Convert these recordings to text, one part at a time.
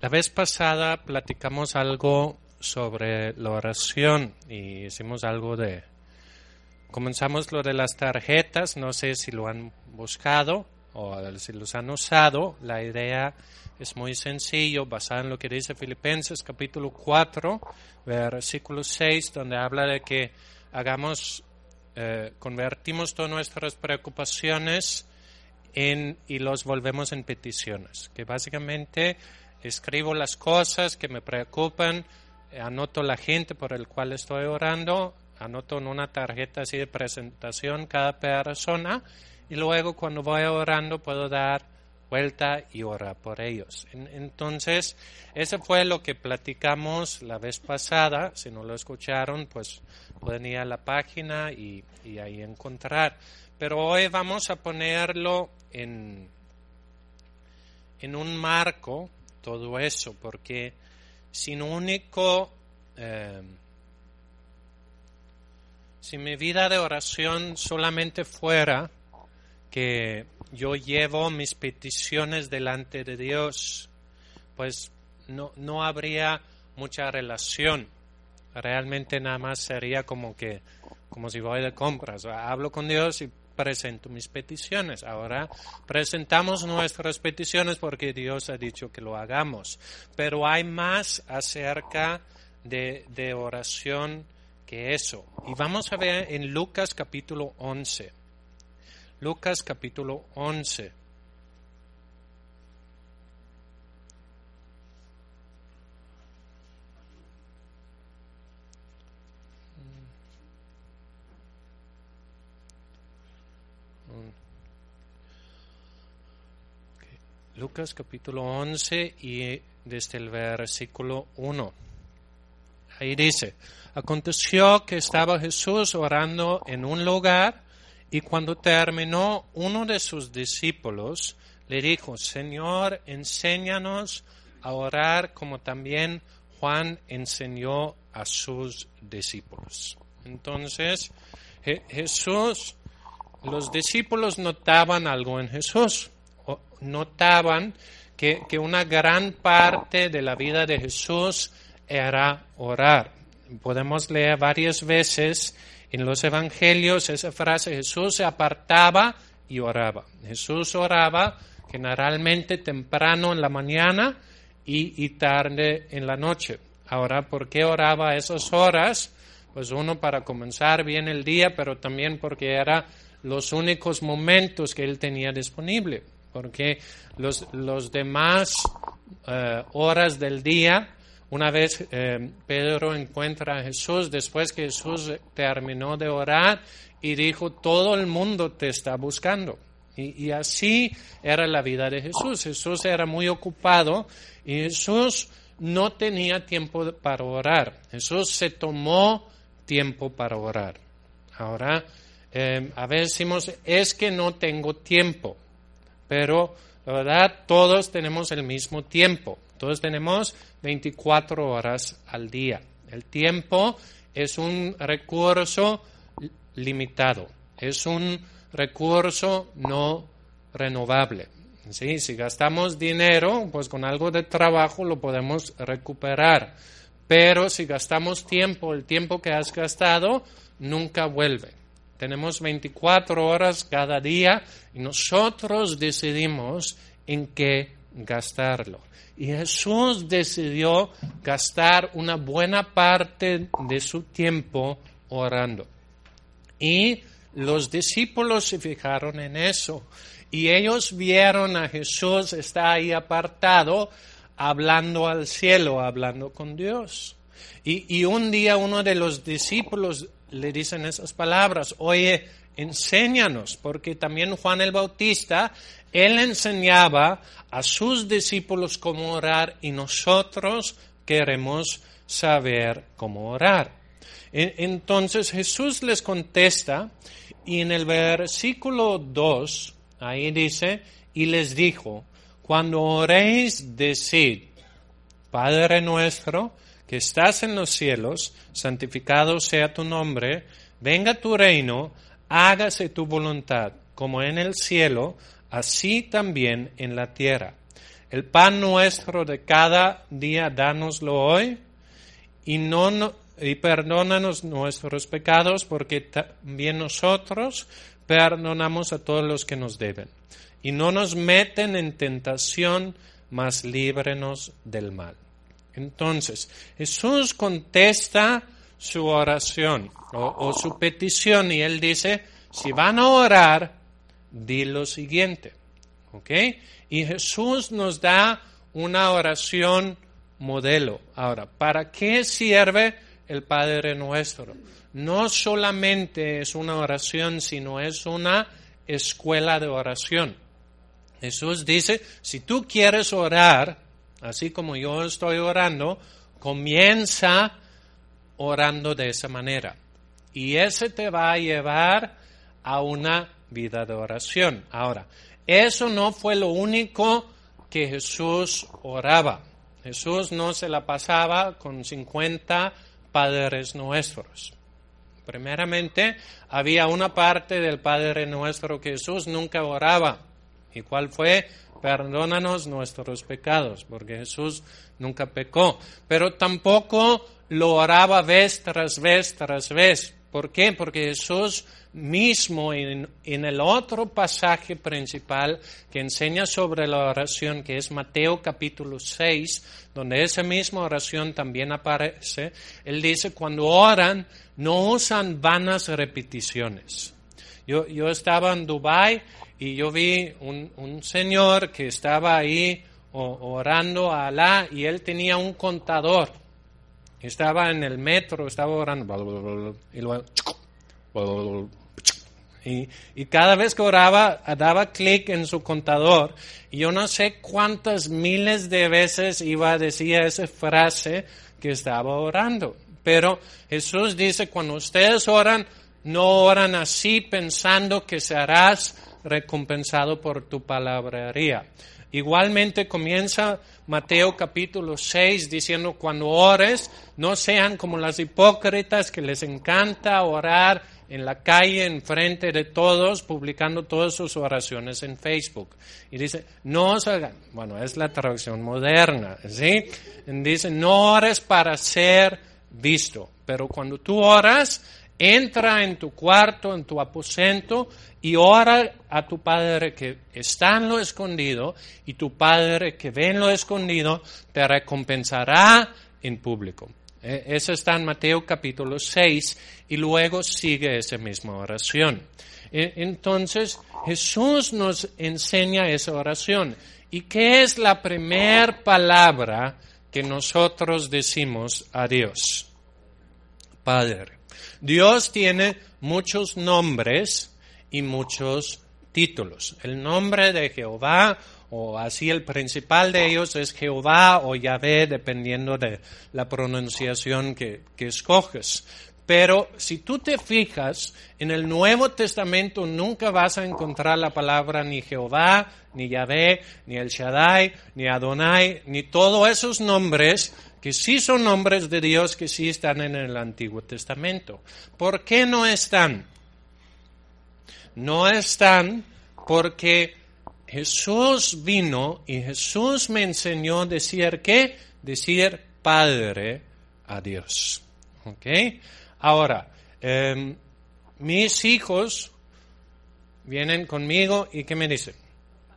la vez pasada platicamos algo sobre la oración y hicimos algo de... Comenzamos lo de las tarjetas, no sé si lo han buscado o si los han usado. La idea es muy sencillo, basada en lo que dice Filipenses capítulo 4, versículo 6, donde habla de que hagamos, eh, convertimos todas nuestras preocupaciones y los volvemos en peticiones, que básicamente escribo las cosas que me preocupan, anoto la gente por el cual estoy orando, anoto en una tarjeta así de presentación cada persona y luego cuando voy orando puedo dar vuelta y orar por ellos. Entonces, eso fue lo que platicamos la vez pasada. Si no lo escucharon, pues pueden ir a la página y, y ahí encontrar. Pero hoy vamos a ponerlo en, en un marco, todo eso, porque sin único, eh, si mi vida de oración solamente fuera que yo llevo mis peticiones delante de Dios, pues no, no habría mucha relación. Realmente nada más sería como que, como si voy de compras. Hablo con Dios y presento mis peticiones. Ahora presentamos nuestras peticiones porque Dios ha dicho que lo hagamos. Pero hay más acerca de, oración que eso. Y vamos a ver en Lucas capítulo 11. Lucas capítulo 11. Lucas capítulo 11 y desde el versículo 1. Ahí dice, aconteció que estaba Jesús orando en un lugar y cuando terminó uno de sus discípulos le dijo, Señor, enséñanos a orar como también Juan enseñó a sus discípulos. Entonces, Jesús, los discípulos notaban algo en Jesús notaban que, una gran parte de la vida de Jesús era orar. Podemos leer varias veces en los evangelios esa frase, Jesús se apartaba y oraba. Jesús oraba generalmente temprano en la mañana y, y tarde en la noche. Ahora, ¿por qué oraba esas horas? Pues uno para comenzar bien el día, pero también porque eran los únicos momentos que él tenía disponible porque los, los demás eh, horas del día, una vez eh, Pedro encuentra a Jesús, después que Jesús terminó de orar y dijo, todo el mundo te está buscando. Y, así era la vida de Jesús. Jesús era muy ocupado y Jesús no tenía tiempo para orar. Jesús se tomó tiempo para orar. Ahora, eh, a veces decimos, es que no tengo tiempo pero la verdad todos tenemos el mismo tiempo, todos tenemos 24 horas al día. El tiempo es un recurso limitado, es un recurso no renovable. ¿Sí? Si gastamos dinero, pues con algo de trabajo lo podemos recuperar. Pero si gastamos tiempo, el tiempo que has gastado nunca vuelve. Tenemos 24 horas cada día y nosotros decidimos en qué gastarlo. Y Jesús decidió gastar una buena parte de su tiempo orando. Y los discípulos se fijaron en eso. Y ellos vieron a Jesús, está ahí apartado, hablando al cielo, hablando con Dios. Y, y, un día uno de los discípulos le dicen esas palabras, oye, enséñanos, porque también Juan el Bautista, él enseñaba a sus discípulos cómo orar y nosotros queremos saber cómo orar. Entonces Jesús les contesta y en el versículo 2, ahí dice, y les dijo, cuando oréis, decid, Padre nuestro, estás en los cielos, santificado sea tu nombre, venga tu reino, hágase tu voluntad, como en el cielo, así también en la tierra. El pan nuestro de cada día, dánoslo hoy, y, no, y perdónanos nuestros pecados, porque también nosotros perdonamos a todos los que nos deben. Y no nos meten en tentación, mas líbrenos del mal. Entonces, Jesús contesta su oración o, su petición y él dice, si van a orar, di lo siguiente. ¿Ok? Y Jesús nos da una oración modelo. Ahora, ¿para qué sirve el Padre nuestro? No solamente es una oración, sino es una escuela de oración. Jesús dice, si tú quieres orar, así como yo estoy orando, comienza orando de esa manera. Y ese te va a llevar a una vida de oración. Ahora, eso no fue lo único que Jesús oraba. Jesús no se la pasaba con 50 padres nuestros. Primeramente, había una parte del Padre nuestro que Jesús nunca oraba. ¿Y cuál fue? Perdónanos nuestros pecados, porque Jesús nunca pecó, pero tampoco lo oraba vez tras vez tras vez. ¿Por qué? Porque Jesús mismo en, en, el otro pasaje principal que enseña sobre la oración, que es Mateo capítulo 6, donde esa misma oración también aparece, él dice, cuando oran, no usan vanas repeticiones. Yo, yo estaba en Dubái y yo vi un, un señor que estaba ahí orando a Alá y él tenía un contador. Estaba en el metro, estaba orando. Y, y, cada vez que oraba, daba clic en su contador. Y yo no sé cuántas miles de veces iba a decir esa frase que estaba orando. Pero Jesús dice, cuando ustedes oran, no oran así pensando que serás recompensado por tu palabrería. Igualmente comienza Mateo capítulo 6 diciendo, cuando ores, no sean como las hipócritas que les encanta orar en la calle, en frente de todos, publicando todas sus oraciones en Facebook. Y dice, no os hagan, bueno, es la traducción moderna, ¿sí? Dice, no ores para ser visto, pero cuando tú oras, entra en tu cuarto, en tu aposento y ora a tu Padre que está en lo escondido y tu Padre que ve en lo escondido te recompensará en público. E, eso está en Mateo capítulo 6 y luego sigue esa misma oración. E, entonces Jesús nos enseña esa oración. ¿Y qué es la primera palabra que nosotros decimos a Dios? Padre. Dios tiene muchos nombres y muchos títulos. El nombre de Jehová, o así el principal de ellos es Jehová o Yahvé, dependiendo de la pronunciación que, escoges. Pero si tú te fijas, en el Nuevo Testamento nunca vas a encontrar la palabra ni Jehová, ni Yahvé, ni El Shaddai, ni Adonai, ni todos esos nombres que sí son nombres de Dios que sí están en el Antiguo Testamento. ¿Por qué no están? No están porque Jesús vino y Jesús me enseñó decir qué? Decir Padre a Dios. ¿Ok? Ahora, em, mis hijos vienen conmigo y ¿qué me dicen?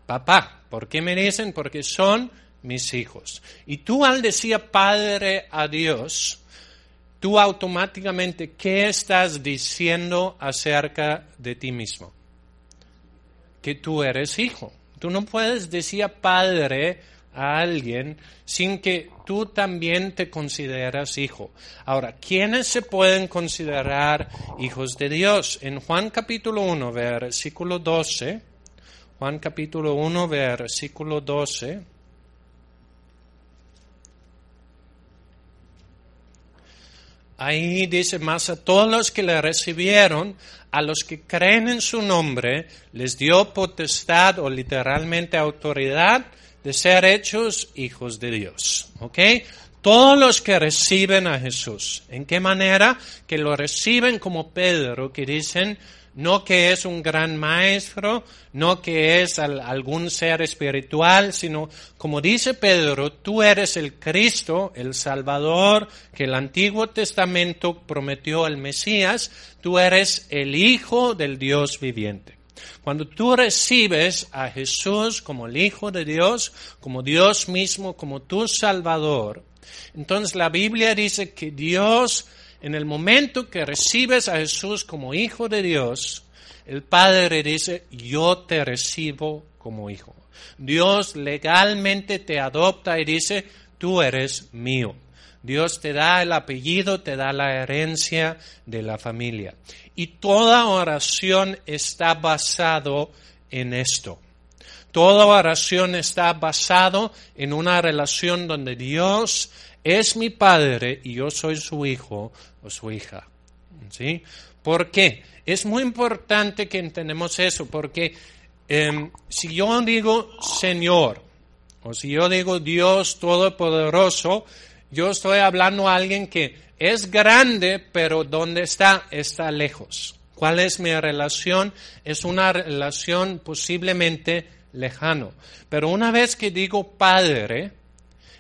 Papá. ¿Por qué me dicen? Porque son mis hijos. Y tú al decir Padre a Dios, tú automáticamente, ¿qué estás diciendo acerca de ti mismo? Que tú eres hijo. Tú no puedes decir Padre a alguien sin que tú también te consideras hijo. Ahora, ¿quiénes se pueden considerar hijos de Dios? En Juan capítulo 1, versículo 12, Juan capítulo 1, versículo 12, Ahí dice más a todos los que le recibieron, a los que creen en su nombre, les dio potestad o literalmente autoridad de ser hechos hijos de Dios. ¿Ok? Todos los que reciben a Jesús. ¿En qué manera? Que lo reciben como Pedro, que dicen, no que es un gran maestro, no que es algún ser espiritual, sino como dice Pedro, tú eres el Cristo, el Salvador, que el Antiguo Testamento prometió al Mesías, tú eres el Hijo del Dios viviente. Cuando tú recibes a Jesús como el Hijo de Dios, como Dios mismo, como tu Salvador, entonces la Biblia dice que Dios en el momento que recibes a Jesús como hijo de Dios, el Padre dice, yo te recibo como hijo. Dios legalmente te adopta y dice, tú eres mío. Dios te da el apellido, te da la herencia de la familia. Y toda oración está basado en esto. Toda oración está basado en una relación donde Dios es mi padre y yo soy su hijo o su hija. ¿Sí? ¿Por qué? Es muy importante que entendamos eso, porque em, si yo digo Señor, o si yo digo Dios Todopoderoso, yo estoy hablando a alguien que es grande, pero ¿dónde está? Está lejos. ¿Cuál es mi relación? Es una relación posiblemente lejano. Pero una vez que digo Padre,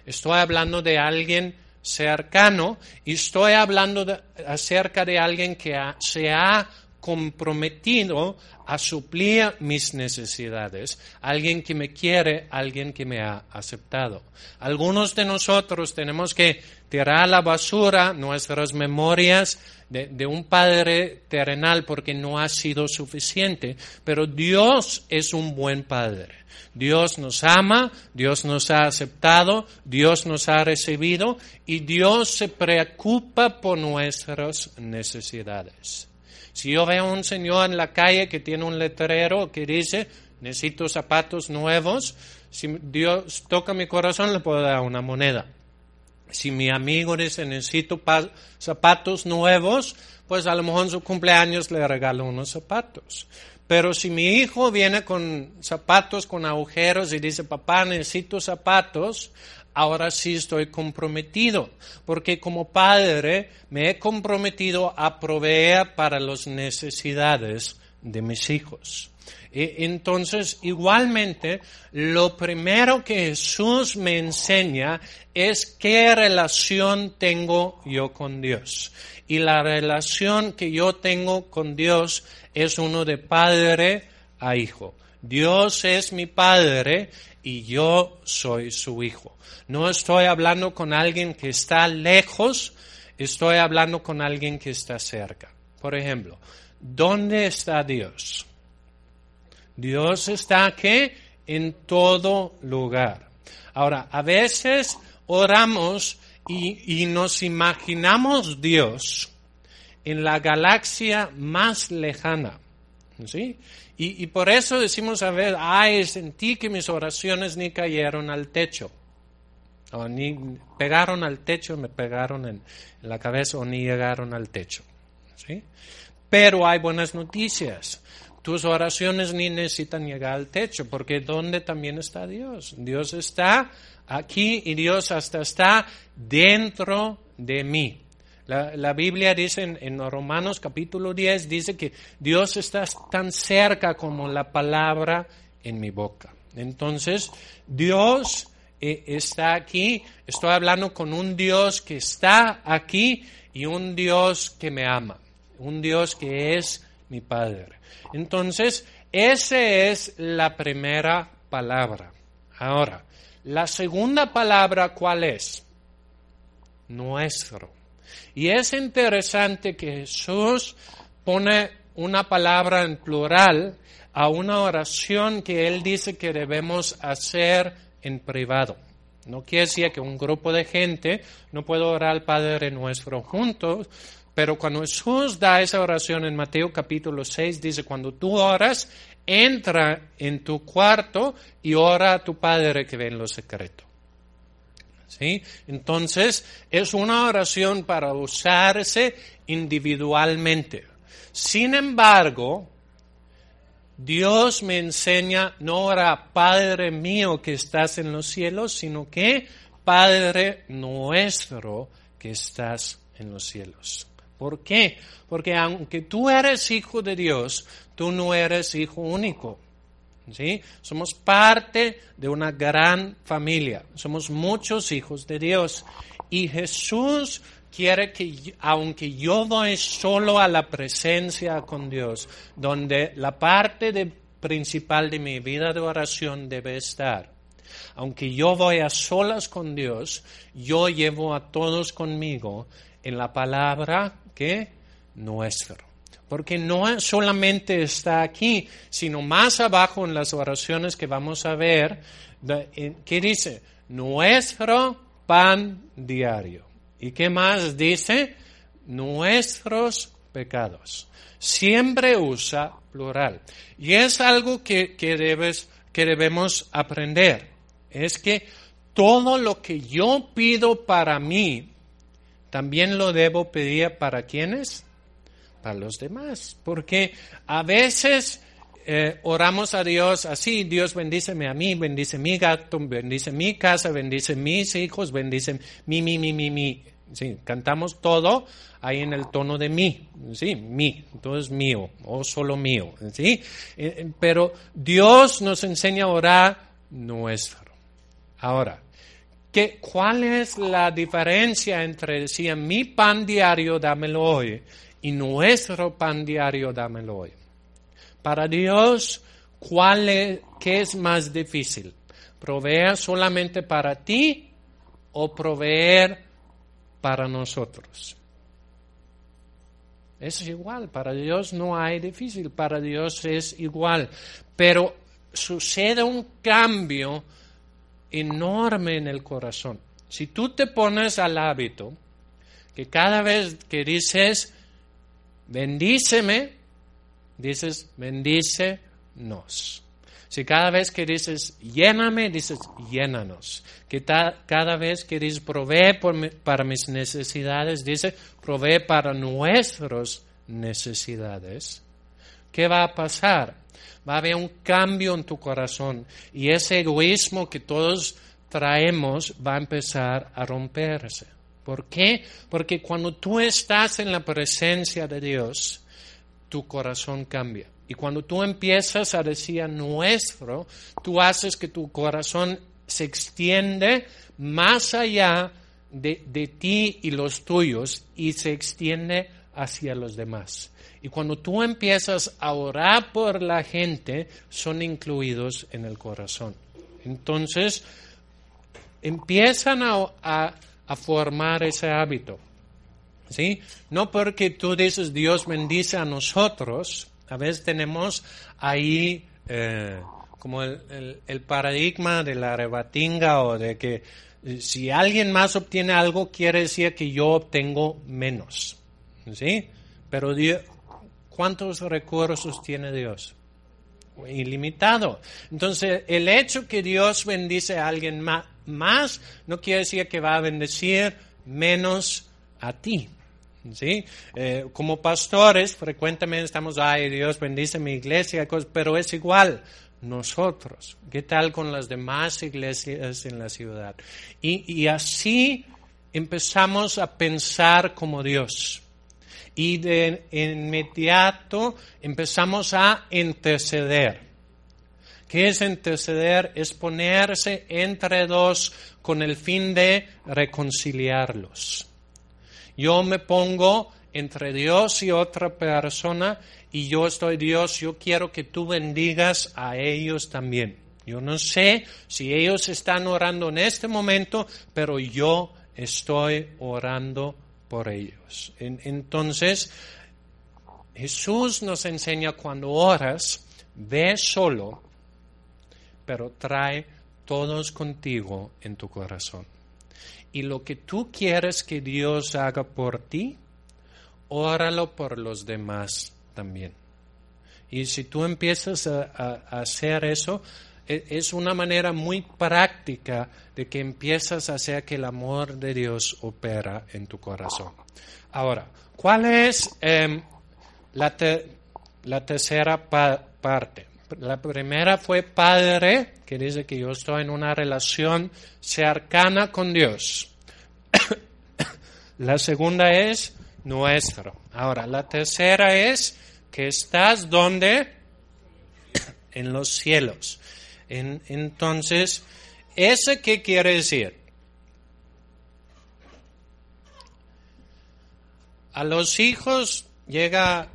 estoy hablando de alguien cercano y estoy hablando acerca de alguien que se ha comprometido a suplir mis necesidades, alguien que me quiere, alguien que me ha aceptado. Algunos de nosotros tenemos que tirar a la basura nuestras memorias de, de, un Padre terrenal porque no ha sido suficiente, pero Dios es un buen Padre. Dios nos ama, Dios nos ha aceptado, Dios nos ha recibido y Dios se preocupa por nuestras necesidades. Si yo veo a un señor en la calle que tiene un letrero que dice, necesito zapatos nuevos, si Dios toca mi corazón le puedo dar una moneda. Si mi amigo dice, necesito zapatos nuevos, pues a lo mejor en su cumpleaños le regalo unos zapatos. Pero si mi hijo viene con zapatos con agujeros y dice, papá, necesito zapatos, ahora sí estoy comprometido, porque como padre me he comprometido a proveer para las necesidades de mis hijos. E, entonces, igualmente, lo primero que Jesús me enseña es qué relación tengo yo con Dios. Y la relación que yo tengo con Dios es uno de padre a hijo. Dios es mi padre y yo soy su hijo. No estoy hablando con alguien que está lejos, estoy hablando con alguien que está cerca. Por ejemplo, ¿dónde está Dios? Dios está aquí en todo lugar. Ahora, a veces oramos y, y nos imaginamos Dios en la galaxia más lejana. ¿sí? Y, por eso decimos a ver, ay, sentí que mis oraciones ni cayeron al techo. O ni pegaron al techo, me pegaron en, en la cabeza o ni llegaron al techo. ¿sí? Pero hay buenas noticias. Tus oraciones ni necesitan llegar al techo, porque ¿dónde también está Dios? Dios está aquí y Dios hasta está dentro de mí. La, Biblia dice en, Romanos capítulo 10, dice que Dios está tan cerca como la palabra en mi boca. Entonces, Dios eh, está aquí, estoy hablando con un Dios que está aquí y un Dios que me ama, un Dios que es mi Padre. Entonces, esa es la primera palabra. Ahora, la segunda palabra, ¿cuál es? Nuestro. Y es interesante que Jesús pone una palabra en plural a una oración que él dice que debemos hacer en privado. No quiere decir que un grupo de gente no puede orar al Padre nuestro juntos, pero cuando Jesús da esa oración en Mateo capítulo 6, dice, cuando tú oras, entra en tu cuarto y ora a tu Padre que ve en lo secreto. ¿Sí? Entonces, es una oración para usarse individualmente. Sin embargo, Dios me enseña no ahora Padre mío que estás en los cielos, sino que Padre nuestro que estás en los cielos. ¿Por qué? Porque aunque tú eres hijo de Dios, tú no eres hijo único. ¿Sí? Somos parte de una gran familia. Somos muchos hijos de Dios. Y Jesús quiere que, aunque yo voy solo a la presencia con Dios, donde la parte principal de mi vida de oración debe estar, aunque yo voy a solas con Dios, yo llevo a todos conmigo en la palabra que nuestro. Porque no solamente está aquí, sino más abajo en las oraciones que vamos a ver, que dice, nuestro pan diario. ¿Y qué más dice? Nuestros pecados. Siempre usa plural. Y es algo que, debes, que debemos aprender. Es que todo lo que yo pido para mí, también lo debo pedir para quienes? Para los demás. Porque a veces eh, oramos a Dios así, Dios bendíceme a mí, bendice mi gato, bendice mi casa, bendice mis hijos, bendice mi, mi, mi, mi, mi. Sí, cantamos todo ahí en el tono de mí, sí, mi, todo mío o solo mío, sí. Eh, eh, pero Dios nos enseña a orar nuestro. Ahora, ¿qué, ¿cuál es la diferencia entre decir mi pan diario dámelo hoy y nuestro pan diario dámelo hoy? Para Dios, ¿cuál es, ¿qué es más difícil? ¿Proveer solamente para ti o proveer para nosotros? Es igual, para Dios no hay difícil, para Dios es igual. Pero sucede un cambio enorme en el corazón. Si tú te pones al hábito que cada vez que dices, bendíceme, dices, bendícenos. Si cada vez que dices, lléname, dices, llénanos. Que cada vez que dices, provee para mis necesidades, dice, provee para nuestras necesidades. ¿Qué va a pasar? Va a haber un cambio en tu corazón y ese egoísmo que todos traemos va a empezar a romperse. ¿Por qué? Porque cuando tú estás en la presencia de Dios, tu corazón cambia. Y cuando tú empiezas a decir nuestro, tú haces que tu corazón se extiende más allá de, de, ti y los tuyos y se extiende hacia los demás. Y cuando tú empiezas a orar por la gente, son incluidos en el corazón. Entonces, empiezan a, a formar ese hábito. ¿Sí? No porque tú dices Dios bendice a nosotros, a veces tenemos ahí eh, como el, paradigma de la rebatinga o de que eh, si alguien más obtiene algo, quiere decir que yo obtengo menos. ¿Sí? Pero ¿cuántos recursos tiene Dios? Ilimitado. Entonces, el hecho que Dios bendice a alguien más no quiere decir que va a bendecir menos a ti. ¿sí? Eh, como pastores, frecuentemente estamos, ay Dios bendice mi iglesia, pero es igual nosotros. ¿Qué tal con las demás iglesias en la ciudad? Y, y así empezamos a pensar como Dios. Y de inmediato empezamos a interceder. ¿Qué es interceder? Es ponerse entre dos con el fin de reconciliarlos. Yo me pongo entre Dios y otra persona y yo estoy Dios, yo quiero que tú bendigas a ellos también. Yo no sé si ellos están orando en este momento, pero yo estoy orando por ellos. Entonces, Jesús nos enseña cuando oras, ve solo, pero trae todos contigo en tu corazón. Y lo que tú quieres que Dios haga por ti, óralo por los demás también. Y si tú empiezas a, hacer eso, e, es una manera muy práctica de que empiezas a hacer que el amor de Dios opera en tu corazón. Ahora, ¿cuál es em, la, la, tercera parte? La primera fue Padre, que dice que yo estoy en una relación cercana con Dios. la segunda es nuestro. Ahora, la tercera es que estás donde? en los cielos. entonces, ¿ese qué quiere decir? A los hijos llega,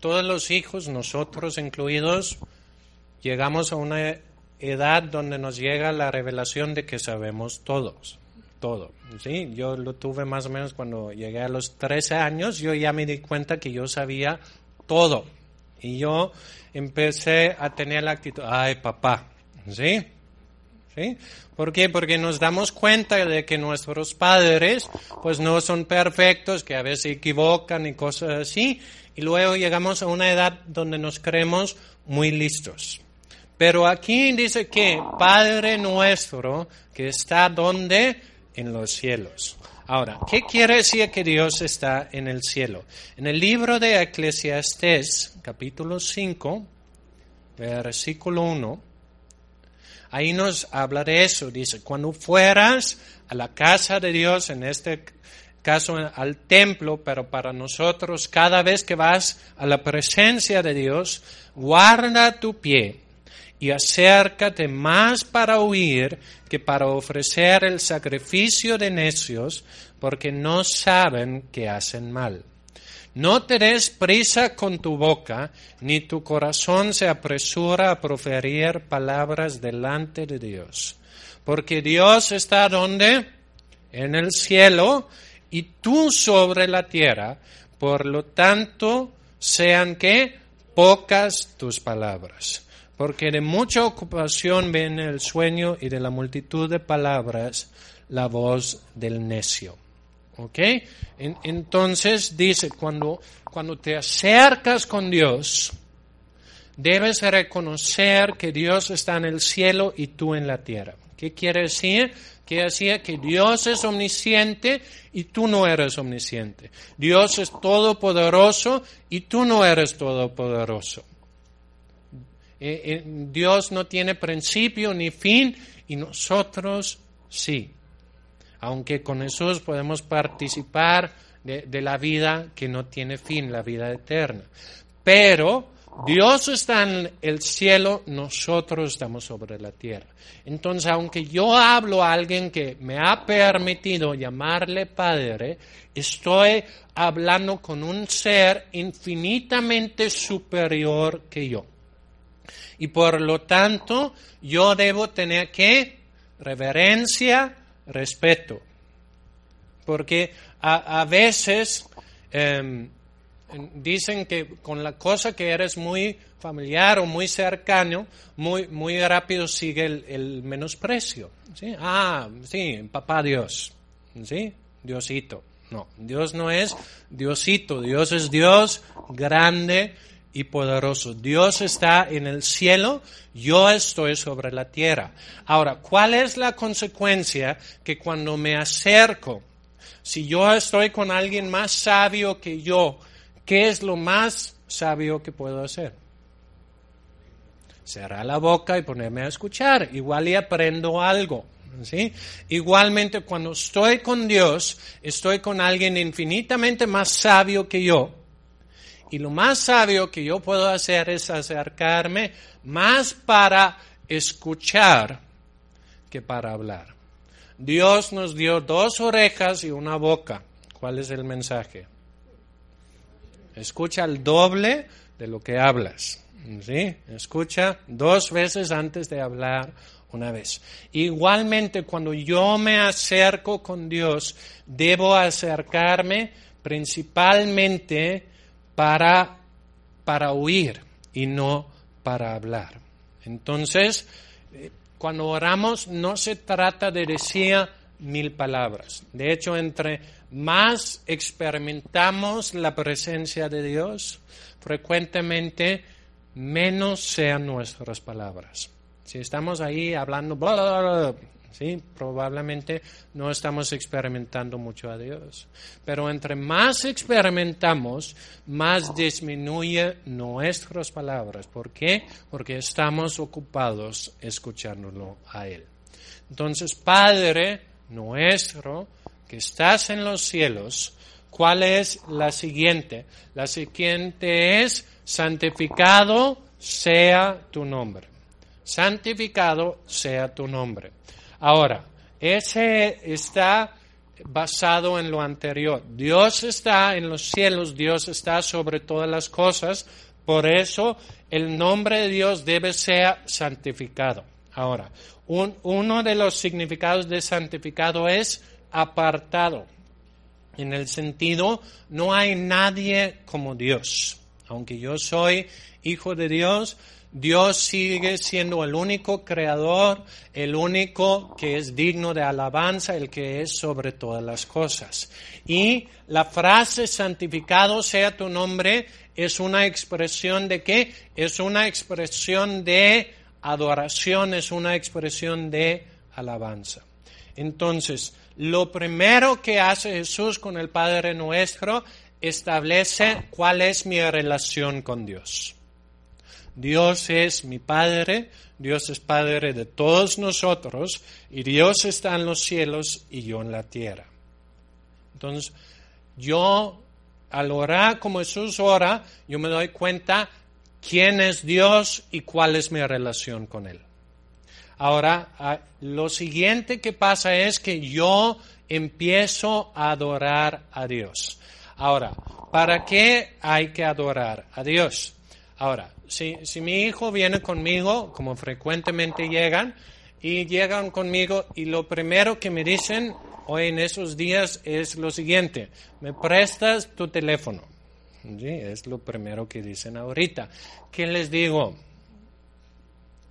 todos los hijos, nosotros incluidos, llegamos a una edad donde nos llega la revelación de que sabemos todos todo. ¿sí? Yo lo tuve más o menos cuando llegué a los 13 años, yo ya me di cuenta que yo sabía todo. Y yo empecé a tener la actitud, ay papá, ¿sí? ¿Por qué? Porque nos damos cuenta de que nuestros padres pues no son perfectos, que a veces se equivocan y cosas así, y luego llegamos a una edad donde nos creemos muy listos. Pero aquí dice que Padre nuestro, que está donde en los cielos. Ahora, ¿qué quiere decir que Dios está en el cielo? En el libro de Eclesiastés, capítulo 5, versículo 1, ahí nos habla de eso. Dice, cuando fueras a la casa de Dios, en este caso al templo, pero para nosotros cada vez que vas a la presencia de Dios, guarda tu pie y acércate más para huir que para ofrecer el sacrificio de necios, porque no saben que hacen mal. No te des prisa con tu boca, ni tu corazón se apresura a proferir palabras delante de Dios. Porque Dios está donde? En el cielo y tú sobre la tierra. Por lo tanto, sean que pocas tus palabras porque de mucha ocupación viene el sueño y de la multitud de palabras la voz del necio. ¿Ok? entonces dice, cuando, cuando te acercas con Dios, debes reconocer que Dios está en el cielo y tú en la tierra. ¿Qué quiere decir? Quiere decir que Dios es omnisciente y tú no eres omnisciente. Dios es todopoderoso y tú no eres todopoderoso. Eh, eh, Dios no tiene principio ni fin y nosotros sí. Aunque con Jesús podemos participar de, la vida que no tiene fin, la vida eterna. Pero Dios está en el cielo, nosotros estamos sobre la tierra. Entonces, aunque yo hablo a alguien que me ha permitido llamarle Padre, estoy hablando con un ser infinitamente superior que yo. Y por lo tanto, yo debo tener que reverencia, respeto. Porque a, veces em, dicen que con la cosa que eres muy familiar o muy cercano, muy, muy rápido sigue el, menosprecio. ¿sí? Ah, sí, papá Dios. ¿sí? Diosito. No, Dios no es Diosito, Dios es Dios grande, y poderoso. Dios está en el cielo, yo estoy sobre la tierra. Ahora, ¿cuál es la consecuencia que cuando me acerco, si yo estoy con alguien más sabio que yo, ¿qué es lo más sabio que puedo hacer? Cerrar la boca y ponerme a escuchar. Igual y aprendo algo. ¿Sí? Igualmente, cuando estoy con Dios, estoy con alguien infinitamente más sabio que yo. Y lo más sabio que yo puedo hacer es acercarme más para escuchar que para hablar. Dios nos dio dos orejas y una boca. ¿Cuál es el mensaje? Escucha el doble de lo que hablas. ¿sí? Escucha dos veces antes de hablar una vez. Igualmente, cuando yo me acerco con Dios, debo acercarme principalmente para, para oír y no para hablar. Entonces, cuando oramos no se trata de decir mil palabras. De hecho, entre más experimentamos la presencia de Dios, frecuentemente menos sean nuestras palabras. Si estamos ahí hablando, bla, ¿sí? probablemente no estamos experimentando mucho a Dios. Pero entre más experimentamos, más disminuye nuestras palabras. ¿Por qué? Porque estamos ocupados escuchándolo a Él. Entonces, Padre nuestro, que estás en los cielos, ¿cuál es la siguiente? La siguiente es, santificado sea tu nombre santificado sea tu nombre. Ahora, ese está basado en lo anterior. Dios está en los cielos, Dios está sobre todas las cosas, por eso el nombre de Dios debe ser santificado. Ahora, uno de los significados de santificado es apartado. En el sentido, no hay nadie como Dios. Aunque yo soy hijo de Dios, Dios sigue siendo el único creador, el único que es digno de alabanza, el que es sobre todas las cosas. Y la frase santificado sea tu nombre es una expresión de qué? Es una expresión de adoración, es una expresión de alabanza. Entonces, lo primero que hace Jesús con el Padre nuestro establece cuál es mi relación con Dios. Dios es mi Padre, Dios es Padre de todos nosotros y Dios está en los cielos y yo en la tierra. Entonces, yo al orar como Jesús ora, yo me doy cuenta quién es Dios y cuál es mi relación con Él. Ahora, ah, lo siguiente que pasa es que yo empiezo a adorar a Dios. Ahora, ¿para qué hay que adorar a Dios? Ahora, si, si mi hijo viene conmigo, como frecuentemente llegan, y llegan conmigo y lo primero que me dicen hoy en esos días es lo siguiente, me prestas tu teléfono. ¿Sí? Es lo primero que dicen ahorita. ¿Qué les digo?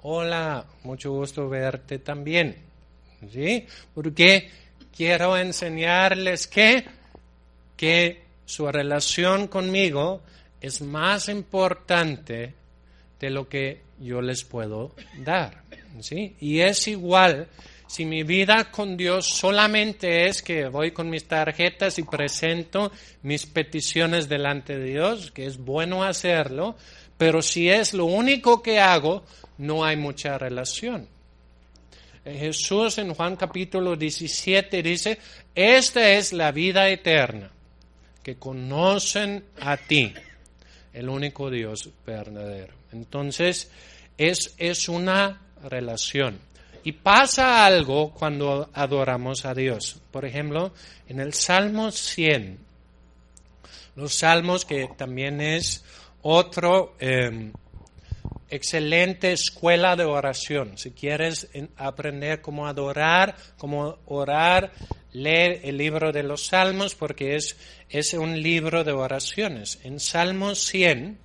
Hola, mucho gusto verte también. ¿Sí? Porque quiero enseñarles que, que su relación conmigo es más importante de lo que yo les puedo dar. ¿sí? Y es igual si mi vida con Dios solamente es que voy con mis tarjetas y presento mis peticiones delante de Dios, que es bueno hacerlo, pero si es lo único que hago, no hay mucha relación. Jesús en Juan capítulo 17 dice, esta es la vida eterna, que conocen a ti, el único Dios verdadero. Entonces, es, es una relación. Y pasa algo cuando adoramos a Dios. Por ejemplo, en el Salmo 100, los salmos que también es otro em, excelente escuela de oración. Si quieres aprender cómo adorar, cómo orar, lee el libro de los salmos porque es, es un libro de oraciones. En Salmo 100,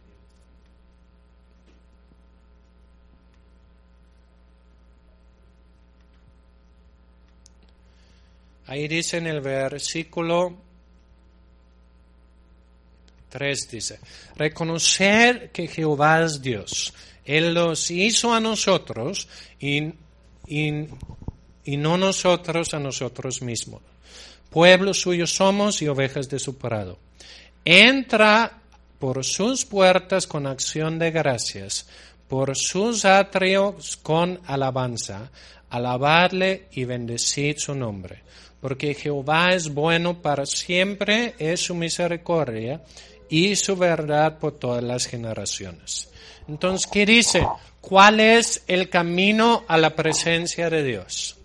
Ahí dice en el versículo 3 dice, reconocer que Jehová es Dios. Él los hizo a nosotros y, y no nosotros a nosotros mismos. Pueblo suyo somos y ovejas de su prado. Entra por sus puertas con acción de gracias, por sus atrios con alabanza, alabadle y bendecid su nombre porque Jehová es bueno para siempre, es su misericordia y su verdad por todas las generaciones. Entonces, ¿qué dice? ¿Cuál es el camino a la presencia de Dios?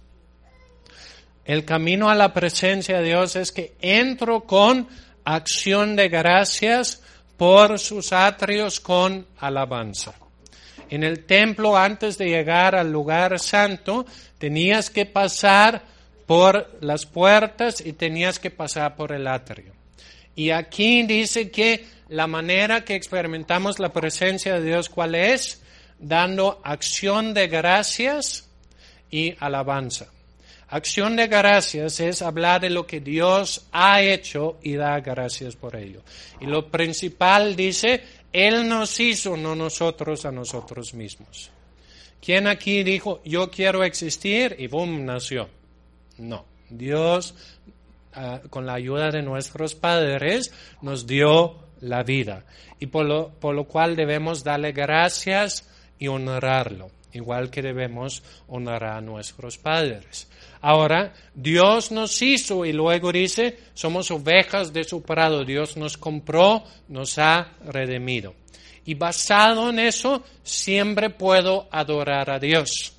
El camino a la presencia de Dios es que entro con acción de gracias por sus atrios con alabanza. En el templo, antes de llegar al lugar santo, tenías que pasar por las puertas y tenías que pasar por el atrio. Y aquí dice que la manera que experimentamos la presencia de Dios, ¿cuál es? dando acción de gracias y alabanza. Acción de gracias es hablar de lo que Dios ha hecho y dar gracias por ello. Y lo principal dice, Él nos hizo, no nosotros a nosotros mismos. ¿Quién aquí dijo, yo quiero existir y boom, nació? No, Dios, ah, con la ayuda de nuestros padres, nos dio la vida. Y por lo, por lo cual debemos darle gracias y honrarlo, igual que debemos honrar a nuestros padres. Ahora, Dios nos hizo y luego dice, somos ovejas de su prado, Dios nos compró, nos ha redimido. Y basado en eso, siempre puedo adorar a Dios.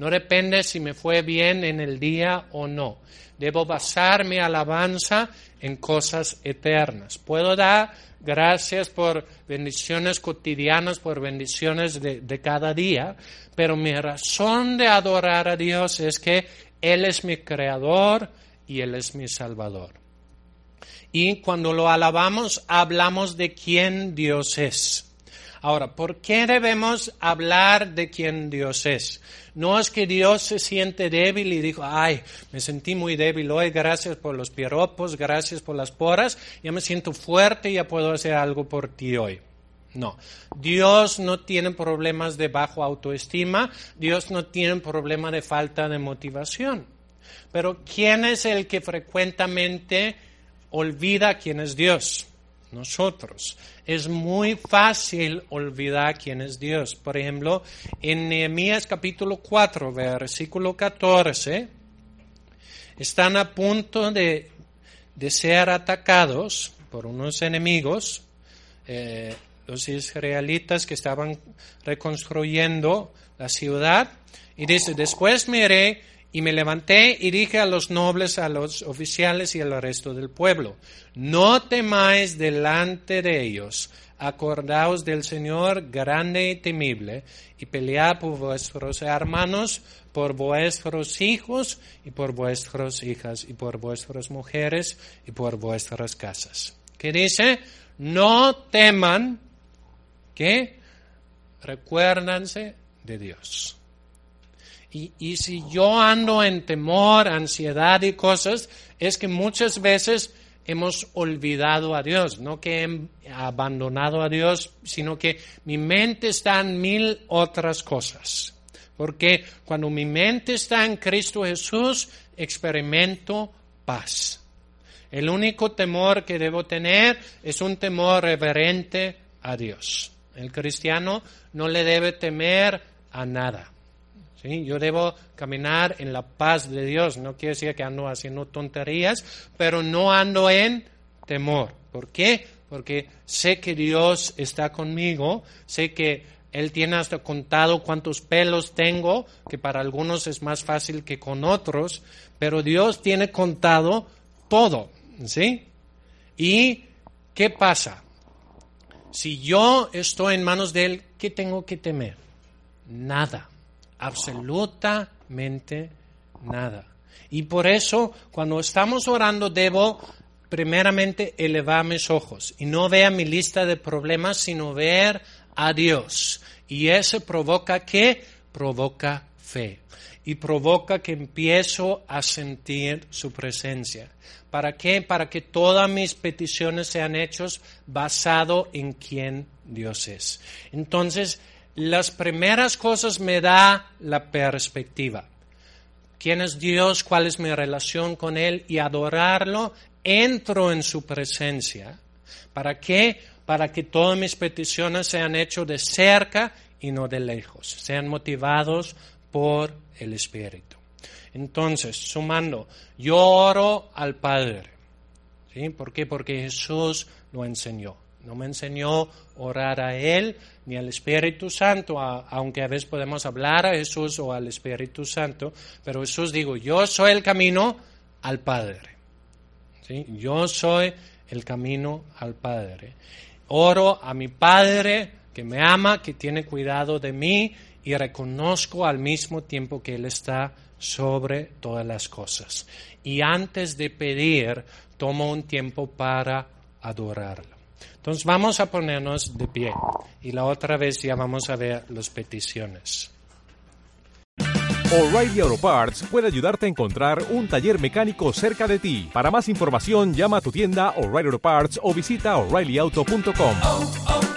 No depende si me fue bien en el día o no. Debo basar mi alabanza en cosas eternas. Puedo dar gracias por bendiciones cotidianas, por bendiciones de, de, cada día, pero mi razón de adorar a Dios es que él es mi creador y Él es mi salvador. Y cuando lo alabamos, hablamos de quién Dios es. Ahora, ¿por qué debemos hablar de quién Dios es? No es que Dios se siente débil y dijo, ay, me sentí muy débil hoy, gracias por los piropos, gracias por las poras, ya me siento fuerte y ya puedo hacer algo por ti hoy. No, Dios no tiene problemas de bajo autoestima, Dios no tiene problema de falta de motivación. Pero ¿quién es el que frecuentemente olvida quién es Dios? Nosotros. Es muy fácil olvidar quién es Dios. Por ejemplo, en Nehemías capítulo 4, versículo 14, están a punto de, ser atacados por unos enemigos. Eh, los israelitas que estaban reconstruyendo la ciudad. Y dice, después miré y me levanté y dije a los nobles, a los oficiales y al resto del pueblo, no temáis delante de ellos, acordaos del Señor grande y temible, y pelead por vuestros hermanos, por vuestros hijos y por vuestras hijas, y por vuestras mujeres y por vuestras casas. ¿Qué dice? No teman que recuérdanse de Dios. Y, si yo ando en temor, ansiedad y cosas, es que muchas veces hemos olvidado a Dios, no que he abandonado a Dios, sino que mi mente está en mil otras cosas. Porque cuando mi mente está en Cristo Jesús, experimento paz. El único temor que debo tener es un temor reverente a Dios. El cristiano no le debe temer a nada. ¿Sí? Yo debo caminar en la paz de Dios. No quiere decir que ando haciendo tonterías, pero no ando en temor. ¿Por qué? Porque sé que Dios está conmigo, sé que Él tiene hasta contado cuántos pelos tengo, que para algunos es más fácil que con otros, pero Dios tiene contado todo. ¿Sí? ¿Y qué pasa? Si yo estoy en manos de Él, ¿qué tengo que temer? Nada, absolutamente nada. Y por eso, cuando estamos orando, debo primeramente elevar mis ojos y no ver mi lista de problemas, sino ver a Dios. Y eso provoca qué? Provoca fe. Y provoca que empiezo a sentir su presencia. ¿Para qué? Para que todas mis peticiones sean hechas basado en quién Dios es. Entonces, las primeras cosas me da la perspectiva. ¿Quién es Dios? ¿Cuál es mi relación con Él? Y adorarlo, entro en su presencia. ¿Para qué? Para que todas mis peticiones sean hechas de cerca y no de lejos, sean motivados por el Espíritu. Entonces, sumando, yo oro al Padre. ¿Sí? ¿Por qué? Porque Jesús lo enseñó. No me enseñó orar a Él ni al Espíritu Santo, aunque a veces podemos hablar a Jesús o al Espíritu Santo, pero Jesús dijo, yo soy el camino al Padre. ¿Sí? Yo soy el camino al Padre. Oro a mi Padre que me ama, que tiene cuidado de mí y reconozco al mismo tiempo que Él está sobre todas las cosas. Y antes de pedir, tomo un tiempo para adorarlo. Entonces vamos a ponernos de pie y la otra vez ya vamos a ver las peticiones. O'Reilly Auto Parts puede ayudarte a encontrar un taller mecánico cerca de ti. Para más información, llama a tu tienda O'Reilly Auto Parts o visita oreillyauto.com.